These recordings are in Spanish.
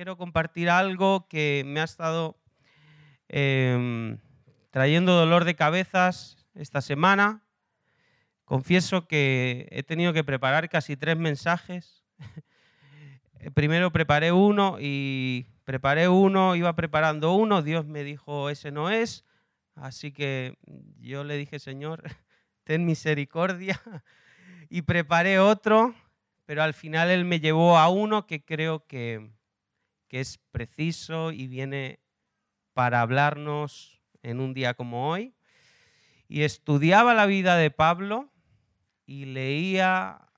quiero compartir algo que me ha estado em, trayendo dolor de cabezas esta semana. Confieso que he tenido que preparar casi tres mensajes. Primero preparé uno y preparé uno, iba preparando uno, Dios me dijo, ese no es. Así que yo le dije, Señor, ten misericordia. Y preparé otro, pero al final Él me llevó a uno que creo que, que es preciso y viene para hablarnos en un día como hoy. Y estudiaba la vida de Pablo y leía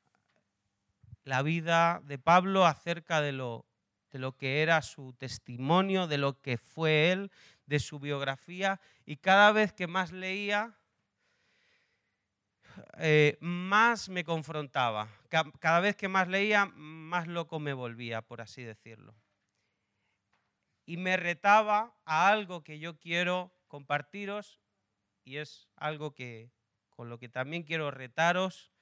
la vida de Pablo acerca de lo, de lo que era su testimonio, de lo que fue él, de su biografía. Y cada vez que más leía, eh, más me confrontaba. Cada vez que más leía, más loco me volvía, por así decirlo. Y me retaba a algo que yo quiero compartiros y es algo que con lo que también quiero retaros.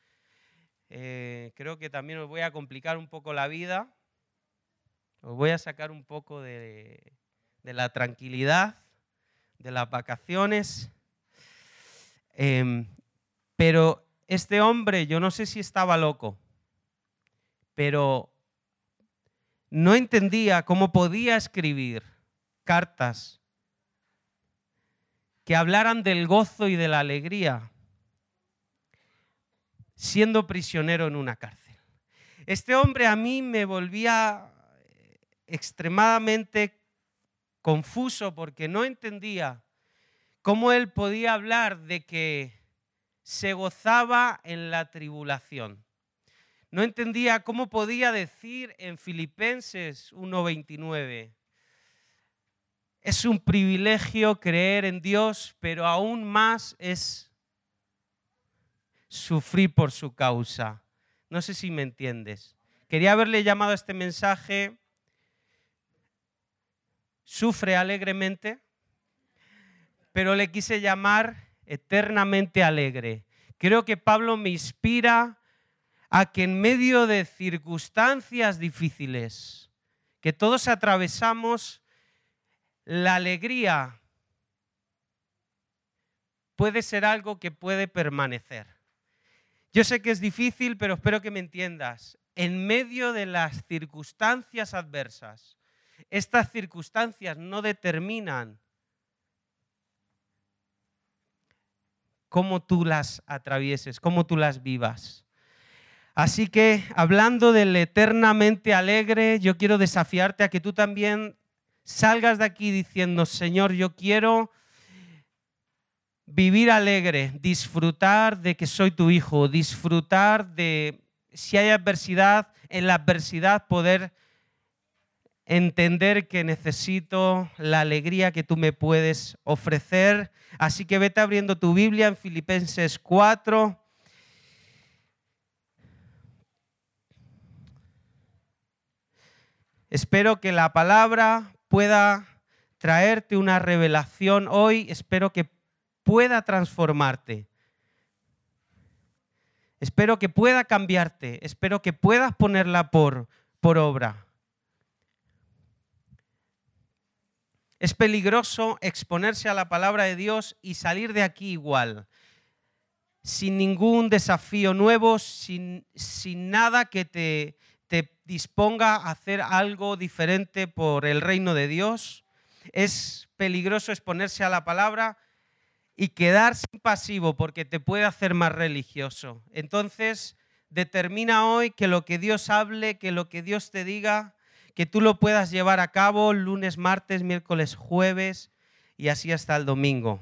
Eh, creo que también os voy a complicar un poco la vida. Os voy a sacar un poco de, la tranquilidad, de las vacaciones. Em, pero este hombre, yo no sé si estaba loco, pero no entendía cómo podía escribir cartas que hablaran del gozo y de la alegría siendo prisionero en una cárcel. Este hombre a mí me volvía extremadamente confuso porque no entendía cómo él podía hablar de que se gozaba en la tribulación. No entendía cómo podía decir en Filipenses 1:29, es un privilegio creer en Dios, pero aún más es sufrir por su causa. No sé si me entiendes. Quería haberle llamado a este mensaje Sufre alegremente, pero le quise llamar eternamente alegre. Creo que Pablo me inspira a que en medio de circunstancias difíciles que todos atravesamos, la alegría puede ser algo que puede permanecer. Yo sé que es difícil, pero espero que me entiendas. En medio de las circunstancias adversas, estas circunstancias no determinan cómo tú las atravieses, cómo tú las vivas. Así que hablando del eternamente alegre, yo quiero desafiarte a que tú también salgas de aquí diciendo, Señor, yo quiero vivir alegre, disfrutar de que soy tu hijo, disfrutar de si hay adversidad, en la adversidad poder entender que necesito la alegría que tú me puedes ofrecer. Así que vete abriendo tu Biblia en Filipenses 4. Espero que la palabra pueda traerte una revelación hoy. Espero que pueda transformarte. Espero que pueda cambiarte. Espero que puedas ponerla por, por obra. Es peligroso exponerse a la palabra de Dios y salir de aquí igual, sin ningún desafío nuevo, sin, sin nada que te, te disponga a hacer algo diferente por el reino de Dios. Es peligroso exponerse a la palabra y quedarse pasivo porque te puede hacer más religioso. Entonces, determina hoy que lo que Dios hable, que lo que Dios te diga, que tú lo puedas llevar a cabo lunes, martes, miércoles, jueves y así hasta el domingo.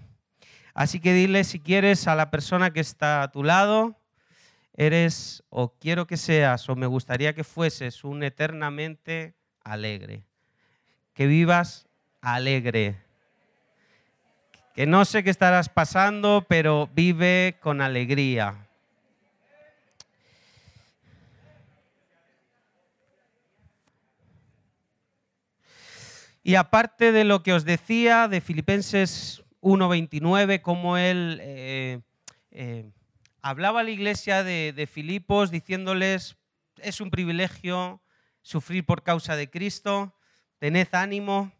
Así que dile si quieres a la persona que está a tu lado, eres o quiero que seas o me gustaría que fueses un eternamente alegre. Que vivas alegre. Que no sé qué estarás pasando, pero vive con alegría. Y aparte de lo que os decía de Filipenses 1.29, cómo él eh, eh, hablaba la iglesia de, Filipos diciéndoles, es un privilegio sufrir por causa de Cristo, tened ánimo.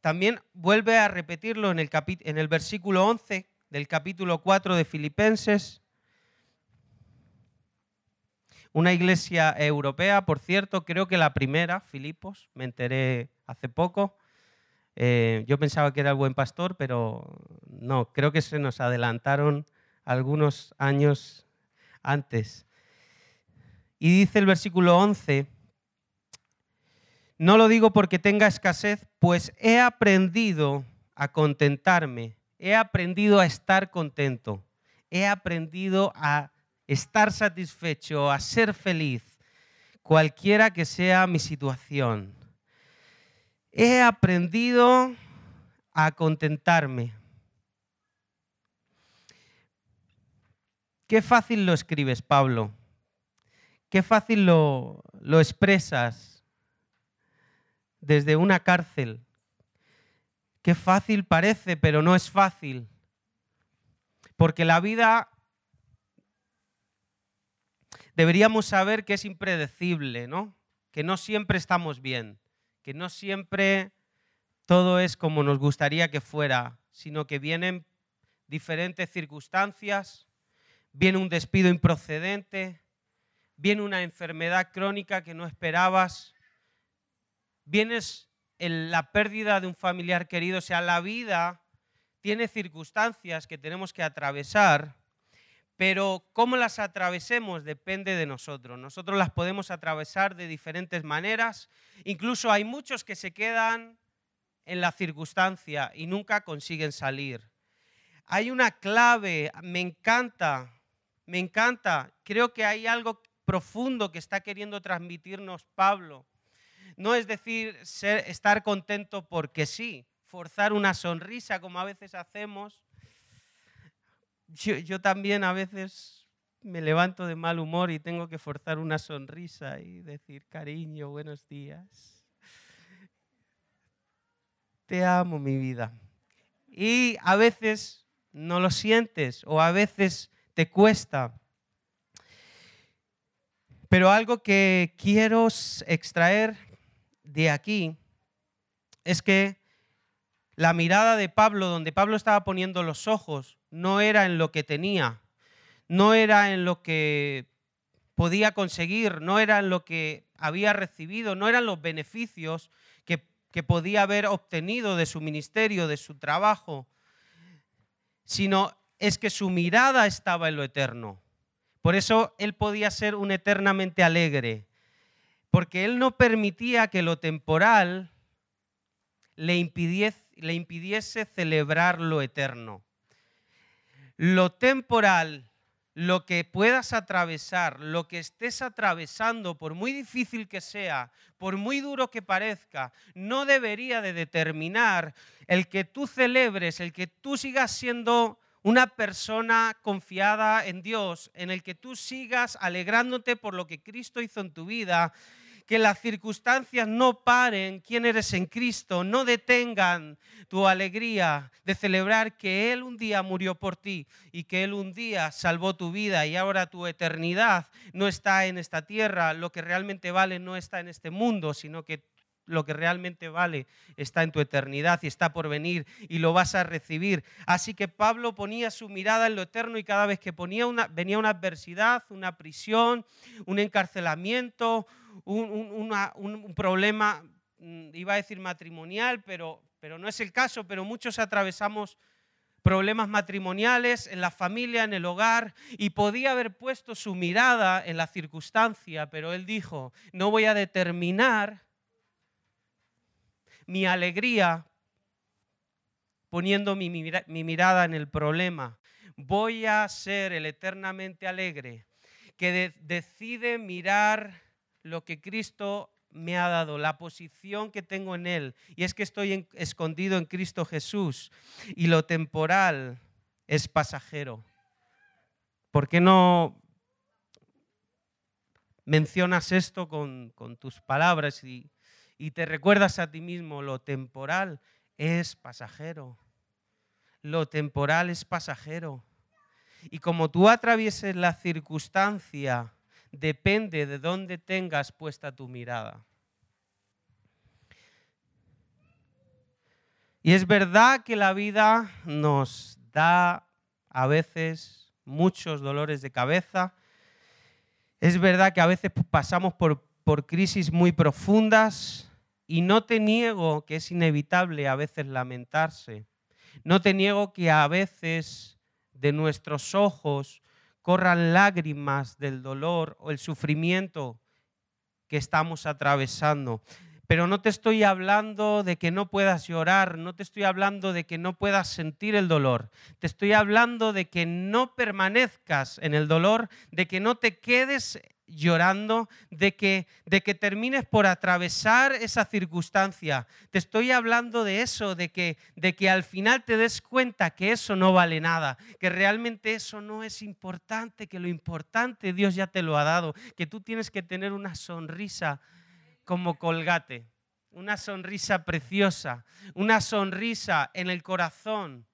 También vuelve a repetirlo en el, en el versículo 11 del capítulo 4 de Filipenses. Una iglesia europea, por cierto, creo que la primera, Filipos, me enteré hace poco. Eh, yo pensaba que era el buen pastor, pero no, creo que se nos adelantaron algunos años antes. Y dice el versículo 11, no lo digo porque tenga escasez, pues he aprendido a contentarme, he aprendido a estar contento, he aprendido a estar satisfecho, a ser feliz, cualquiera que sea mi situación. He aprendido a contentarme. Qué fácil lo escribes, Pablo. Qué fácil lo, expresas desde una cárcel. Qué fácil parece, pero no es fácil. Porque la vida deberíamos saber que es impredecible, ¿no? Que no siempre estamos bien, que no siempre todo es como nos gustaría que fuera, sino que vienen diferentes circunstancias, viene un despido improcedente, viene una enfermedad crónica que no esperabas, vienes en la pérdida de un familiar querido, o sea, la vida tiene circunstancias que tenemos que atravesar, pero cómo las atravesemos depende de nosotros. Nosotros las podemos atravesar de diferentes maneras, incluso hay muchos que se quedan en la circunstancia y nunca consiguen salir. Hay una clave, me encanta, me encanta, creo que hay algo profundo que está queriendo transmitirnos Pablo no es decir ser, estar contento porque sí, forzar una sonrisa como a veces hacemos. Yo, yo también a veces me levanto de mal humor y tengo que forzar una sonrisa y decir, cariño, buenos días. Te amo, mi vida. Y a veces no lo sientes o a veces te cuesta. Pero algo que quiero extraer de aquí es que la mirada de Pablo, donde Pablo estaba poniendo los ojos, no era en lo que tenía, no era en lo que podía conseguir, no era en lo que había recibido, no eran los beneficios que, que podía haber obtenido de su ministerio, de su trabajo, sino es que su mirada estaba en lo eterno. Por eso él podía ser un eternamente alegre, porque él no permitía que lo temporal le impidiese, celebrar lo eterno. Lo temporal, lo que puedas atravesar, lo que estés atravesando, por muy difícil que sea, por muy duro que parezca, no debería de determinar el que tú celebres, el que tú sigas siendo una persona confiada en Dios, en el que tú sigas alegrándote por lo que Cristo hizo en tu vida que las circunstancias no paren quién eres en Cristo, no detengan tu alegría de celebrar que Él un día murió por ti y que Él un día salvó tu vida y ahora tu eternidad no está en esta tierra, lo que realmente vale no está en este mundo, sino que lo que realmente vale está en tu eternidad y está por venir y lo vas a recibir. Así que Pablo ponía su mirada en lo eterno y cada vez que ponía una, venía una adversidad, una prisión, un encarcelamiento, un, problema, mm, iba a decir matrimonial, pero, pero no es el caso, pero muchos atravesamos problemas matrimoniales en la familia, en el hogar, y podía haber puesto su mirada en la circunstancia, pero él dijo, no voy a determinar mi alegría poniendo mi, mi, mirada en el problema. Voy a ser el eternamente alegre que decide mirar lo que Cristo me ha dado, la posición que tengo en Él. Y es que estoy escondido en Cristo Jesús. Y lo temporal es pasajero. ¿Por qué no mencionas esto con, tus palabras y, y te recuerdas a ti mismo? Lo temporal es pasajero. Lo temporal es pasajero. Y como tú atravieses la circunstancia depende de dónde tengas puesta tu mirada. Y es verdad que la vida nos da a veces muchos dolores de cabeza. Es verdad que a veces pasamos por, por crisis muy profundas y no te niego que es inevitable a veces lamentarse. No te niego que a veces de nuestros ojos corran lágrimas del dolor o el sufrimiento que estamos atravesando. Pero no te estoy hablando de que no puedas llorar, no te estoy hablando de que no puedas sentir el dolor. Te estoy hablando de que no permanezcas en el dolor, de que no te quedes llorando, de que, de que termines por atravesar esa circunstancia. Te estoy hablando de eso, de que, de que al final te des cuenta que eso no vale nada, que realmente eso no es importante, que lo importante Dios ya te lo ha dado, que tú tienes que tener una sonrisa como colgate, una sonrisa preciosa, una sonrisa en el corazón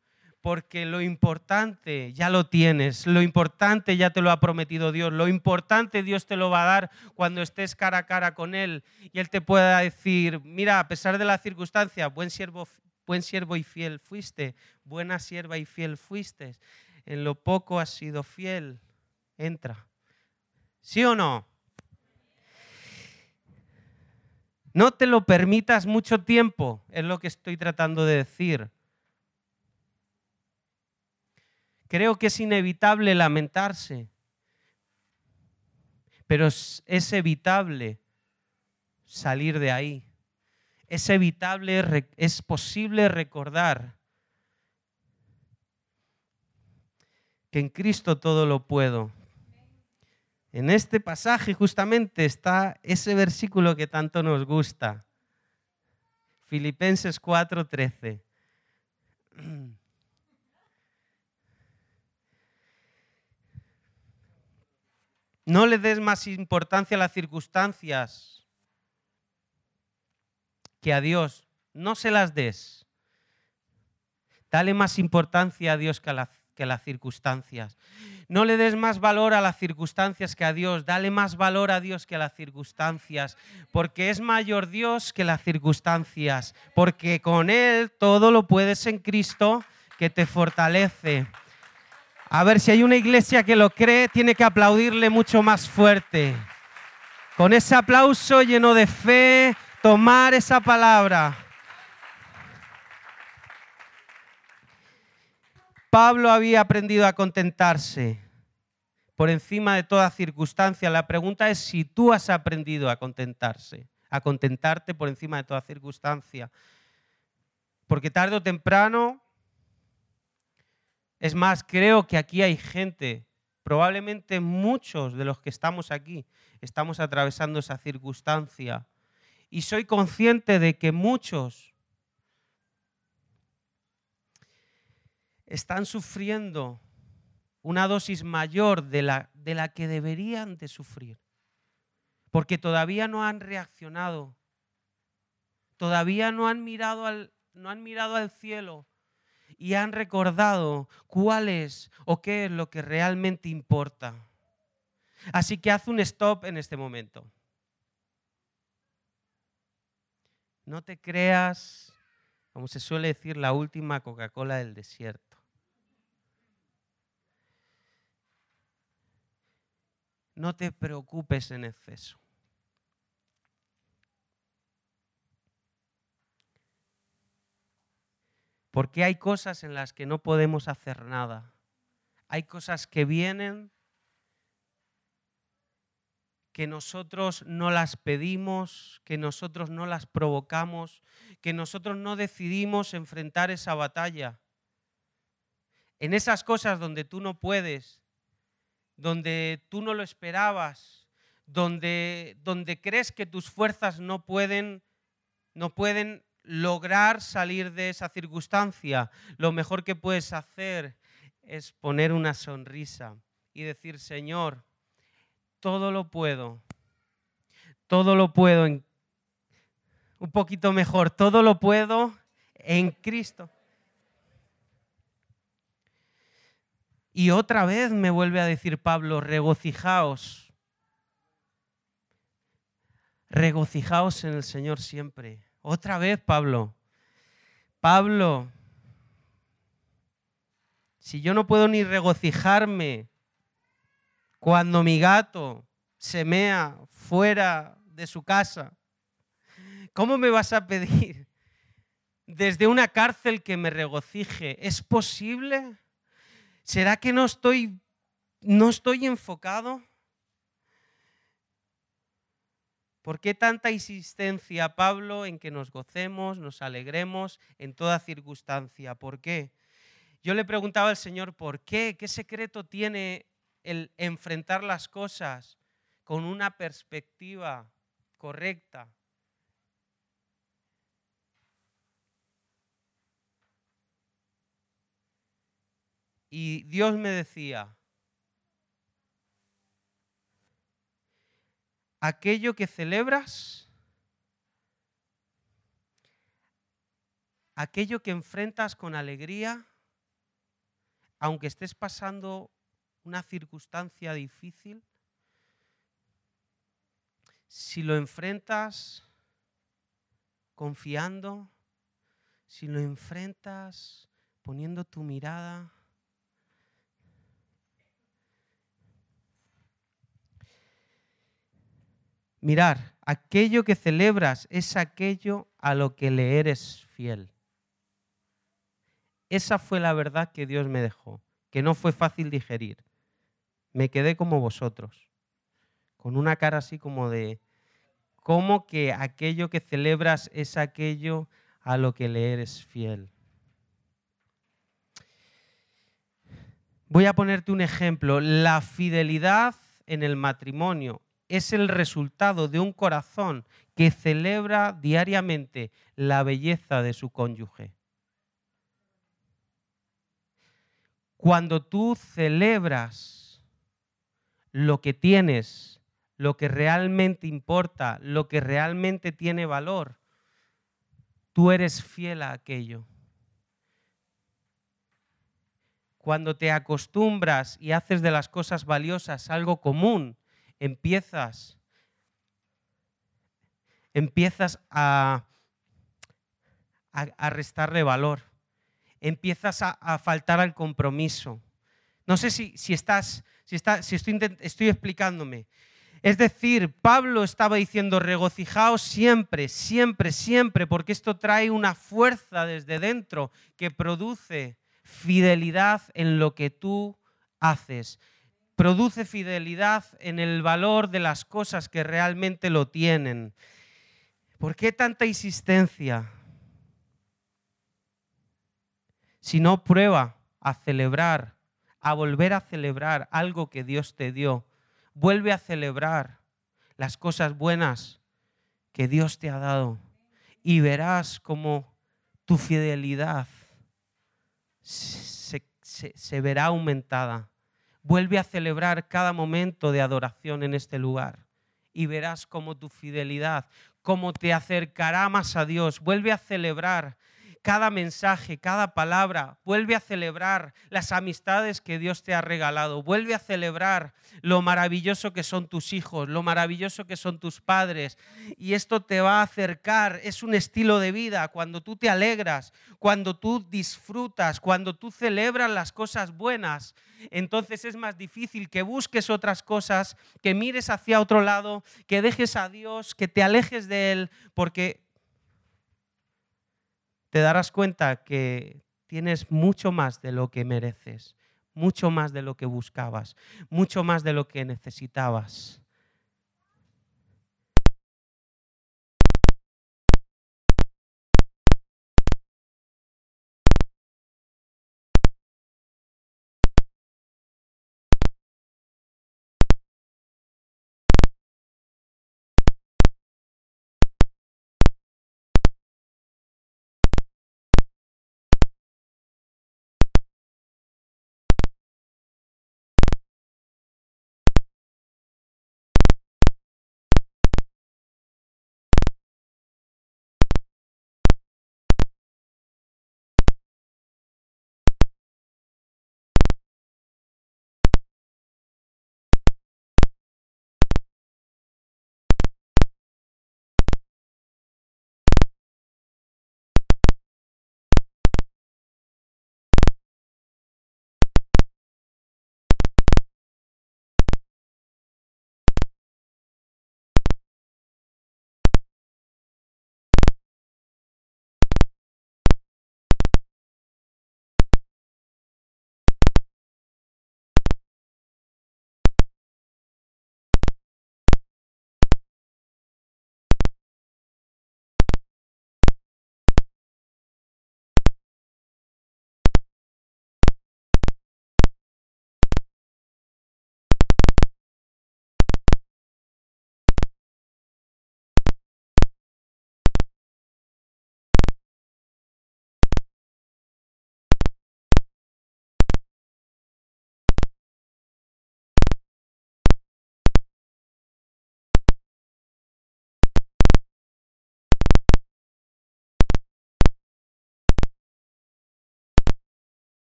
porque lo importante ya lo tienes, lo importante ya te lo ha prometido Dios, lo importante Dios te lo va a dar cuando estés cara a cara con Él y Él te pueda decir, mira, a pesar de la circunstancia, buen siervo, buen siervo y fiel fuiste, buena sierva y fiel fuiste, en lo poco has sido fiel, entra. ¿Sí o no? No te lo permitas mucho tiempo, es lo que estoy tratando de decir. Creo que es inevitable lamentarse, pero es, evitable salir de ahí. Es evitable, es posible recordar que en Cristo todo lo puedo. En este pasaje justamente está ese versículo que tanto nos gusta. Filipenses 4:13. No le des más importancia a las circunstancias que a Dios. No se las des. Dale más importancia a Dios que a, las circunstancias. No le des más valor a las circunstancias que a Dios. Dale más valor a Dios que a las circunstancias. Porque es mayor Dios que las circunstancias. Porque con Él todo lo puedes en Cristo que te fortalece. A ver, si hay una iglesia que lo cree, tiene que aplaudirle mucho más fuerte. Con ese aplauso lleno de fe, tomar esa palabra. Pablo había aprendido a contentarse por encima de toda circunstancia. La pregunta es si tú has aprendido a contentarse, a contentarte por encima de toda circunstancia. Porque tarde o temprano es más, creo que aquí hay gente, probablemente muchos de los que estamos aquí, estamos atravesando esa circunstancia. Y soy consciente de que muchos están sufriendo una dosis mayor de la, de la que deberían de sufrir. Porque todavía no han reaccionado. Todavía no han mirado al, no han mirado al cielo y han recordado cuál es o qué es lo que realmente importa. Así que haz un stop en este momento. No te creas, como se suele decir, la última Coca-Cola del desierto. No te preocupes en exceso. Porque hay cosas en las que no podemos hacer nada. Hay cosas que vienen que nosotros no las pedimos, que nosotros no las provocamos, que nosotros no decidimos enfrentar esa batalla. En esas cosas donde tú no puedes, donde tú no lo esperabas, donde, donde crees que tus fuerzas no pueden, no pueden lograr salir de esa circunstancia, lo mejor que puedes hacer es poner una sonrisa y decir, Señor, todo lo puedo, todo lo puedo en un poquito mejor, todo lo puedo en Cristo. Y otra vez me vuelve a decir Pablo, regocijaos. Regocijaos en el Señor siempre. Otra vez, Pablo. Pablo, si yo no puedo ni regocijarme cuando mi gato se mea fuera de su casa, ¿cómo me vas a pedir desde una cárcel que me regocije? ¿Es posible? ¿Será que no estoy, no estoy enfocado? ¿Por qué tanta insistencia, Pablo, en que nos gocemos, nos alegremos en toda circunstancia? ¿Por qué? Yo le preguntaba al Señor, ¿por qué? ¿Qué secreto tiene el enfrentar las cosas con una perspectiva correcta? Y Dios me decía, aquello que celebras, aquello que enfrentas con alegría, aunque estés pasando una circunstancia difícil, si lo enfrentas confiando, si lo enfrentas poniendo tu mirada, Mirar, aquello que celebras es aquello a lo que le eres fiel. Esa fue la verdad que Dios me dejó, que no fue fácil digerir. Me quedé como vosotros, con una cara así como de, ¿cómo que aquello que celebras es aquello a lo que le eres fiel? Voy a ponerte un ejemplo. La fidelidad en el matrimonio es el resultado de un corazón que celebra diariamente la belleza de su cónyuge. Cuando tú celebras lo que tienes, lo que realmente importa, lo que realmente tiene valor, tú eres fiel a aquello. Cuando te acostumbras y haces de las cosas valiosas algo común, empiezas, empiezas a, a, restarle valor, empiezas a, faltar al compromiso. No sé si, si estás, si, si estoy, estoy explicándome. Es decir, Pablo estaba diciendo, regocijaos siempre, siempre, siempre, porque esto trae una fuerza desde dentro que produce fidelidad en lo que tú haces produce fidelidad en el valor de las cosas que realmente lo tienen. ¿Por qué tanta insistencia? Si no prueba a celebrar, a volver a celebrar algo que Dios te dio, vuelve a celebrar las cosas buenas que Dios te ha dado y verás cómo tu fidelidad se, se verá aumentada Vuelve a celebrar cada momento de adoración en este lugar y verás cómo tu fidelidad, cómo te acercará más a Dios. Vuelve a celebrar cada mensaje, cada palabra. Vuelve a celebrar las amistades que Dios te ha regalado. Vuelve a celebrar lo maravilloso que son tus hijos, lo maravilloso que son tus padres. Y esto te va a acercar. Es un estilo de vida. Cuando tú te alegras, cuando tú disfrutas, cuando tú celebras las cosas buenas, entonces es más difícil que busques otras cosas, que mires hacia otro lado, que dejes a Dios, que te alejes de Él, porque te darás cuenta que tienes mucho más de lo que mereces, mucho más de lo que buscabas, mucho más de lo que necesitabas.